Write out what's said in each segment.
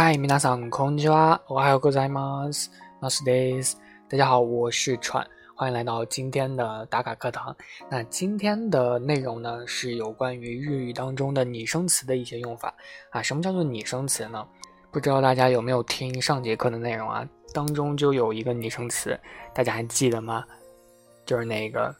嗨，皆さんこんにちは。おはようございます。マスです。大家好，我是川，欢迎来到今天的打卡课堂。那今天的内容呢，是有关于日语当中的拟声词的一些用法啊。什么叫做拟声词呢？不知道大家有没有听上节课的内容啊？当中就有一个拟声词，大家还记得吗？就是那个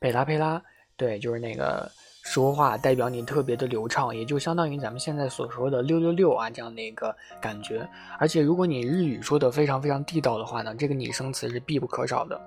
佩拉佩拉，对，就是那个。 说话代表你特别的流畅，也就相当于咱们现在所说的六六六啊这样的一个感觉。而且如果你日语说的非常非常地道的话呢，这个拟声词是必不可少的。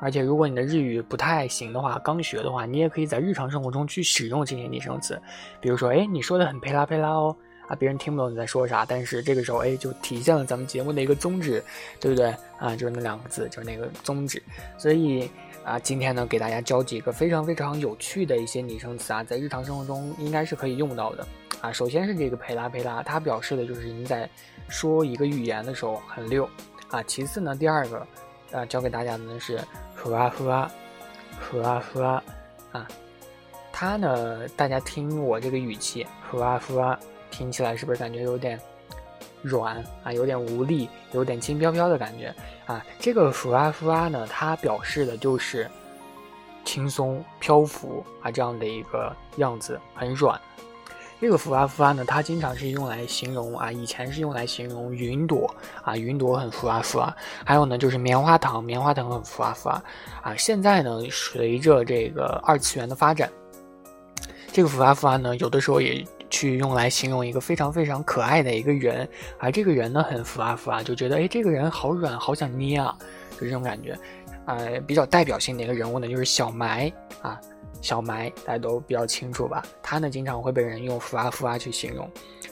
而且如果你的日语不太行的话，刚学的话，你也可以在日常生活中去使用这些拟声词。比如说，哎，你说的很佩拉佩拉哦，啊，别人听不懂你在说啥，但是这个时候，哎，就体现了咱们节目的一个宗旨，对不对？啊，就是那两个字，就是那个宗旨。所以。啊，今天呢，给大家教几个非常非常有趣的一些拟声词啊，在日常生活中应该是可以用到的啊。首先是这个佩拉佩拉，它表示的就是你在说一个语言的时候很溜啊。其次呢，第二个啊，教给大家的呢是呵啊呵啊呵啊呵啊啊，它呢，大家听我这个语气呵啊呵啊，听起来是不是感觉有点？软啊，有点无力，有点轻飘飘的感觉啊。这个浮啊浮啊呢，它表示的就是轻松漂浮啊这样的一个样子，很软。这个浮啊浮啊呢，它经常是用来形容啊，以前是用来形容云朵啊，云朵很浮啊浮啊。还有呢，就是棉花糖，棉花糖很浮啊浮啊。啊，现在呢，随着这个二次元的发展，这个浮啊浮啊呢，有的时候也。去用来形容一个非常非常可爱的一个人，而这个人呢很浮啊浮啊，就觉得哎这个人好软，好想捏啊，就这种感觉。呃，比较代表性的一个人物呢就是小埋啊，小埋大家都比较清楚吧？他呢经常会被人用浮啊浮啊去形容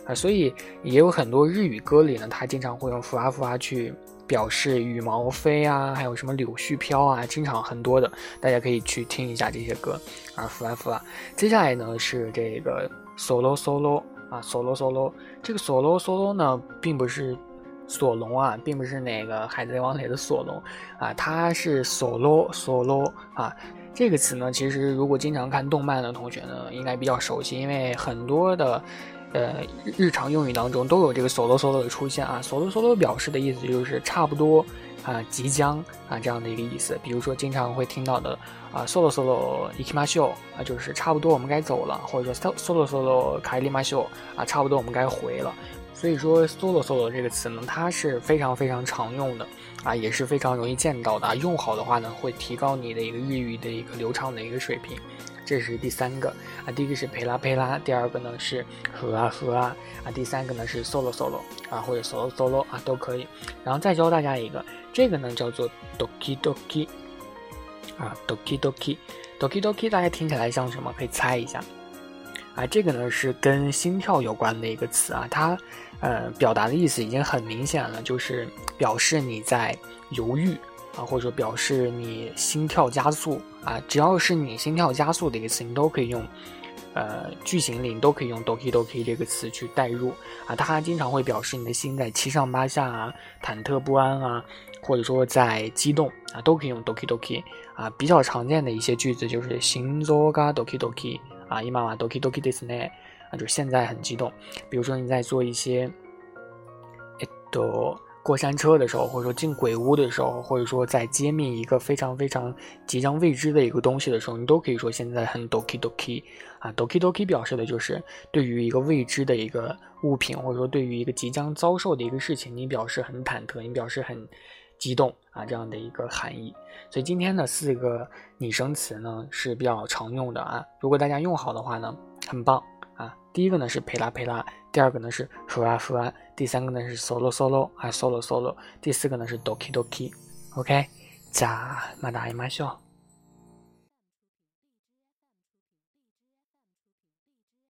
啊，所以也有很多日语歌里呢，他经常会用浮啊浮啊去表示羽毛飞啊，还有什么柳絮飘啊，经常很多的，大家可以去听一下这些歌啊，福啊福啊。接下来呢是这个。solo solo 啊，solo solo，这个 solo solo 呢，并不是索隆啊，并不是那个海贼王里的索隆啊，它是 solo solo 啊。这个词呢，其实如果经常看动漫的同学呢，应该比较熟悉，因为很多的呃日常用语当中都有这个 solo solo 的出现啊。solo solo 表示的意思就是差不多。啊，即将啊，这样的一个意思。比如说，经常会听到的啊，solo solo ikimasho 啊，就是差不多我们该走了，或者说 solo solo kairimasho 啊，差不多我们该回了。所以说，solo solo 这个词呢，它是非常非常常用的啊，也是非常容易见到的啊。用好的话呢，会提高你的一个日语的一个流畅的一个水平。这是第三个啊，第一个是陪拉陪拉，第二个呢是和啊和啊啊，第三个呢是 solo solo 啊，或者 solo solo 啊都可以。然后再教大家一个。这个呢叫做 doki doki，啊 doki doki doki doki，大家听起来像什么？可以猜一下。啊，这个呢是跟心跳有关的一个词啊，它呃表达的意思已经很明显了，就是表示你在犹豫啊，或者说表示你心跳加速啊，只要是你心跳加速的一个词，你都可以用。呃，句型里你都可以用 doki doki 这个词去代入啊，它经常会表示你的心在七上八下啊，忐忑不安啊，或者说在激动啊，都可以用 doki doki 啊。比较常见的一些句子就是心臓が doki doki 啊，今は doki doki ですね啊，就是现在很激动。比如说你在做一些，えっと。 过山车的时候，或者说进鬼屋的时候，或者说在揭秘一个非常非常即将未知的一个东西的时候，你都可以说现在很 doki doki 啊，doki doki 表示的就是对于一个未知的一个物品，或者说对于一个即将遭受的一个事情，你表示很忐忑，你表示很激动啊，这样的一个含义。所以今天的四个拟声词呢是比较常用的啊，如果大家用好的话呢，很棒。啊，第一个呢是陪拉陪拉，第二个呢是和啊和啊，第三个呢是 solo solo 啊 solo solo，第四个呢是 doki doki，OK，じゃまた会いましょう。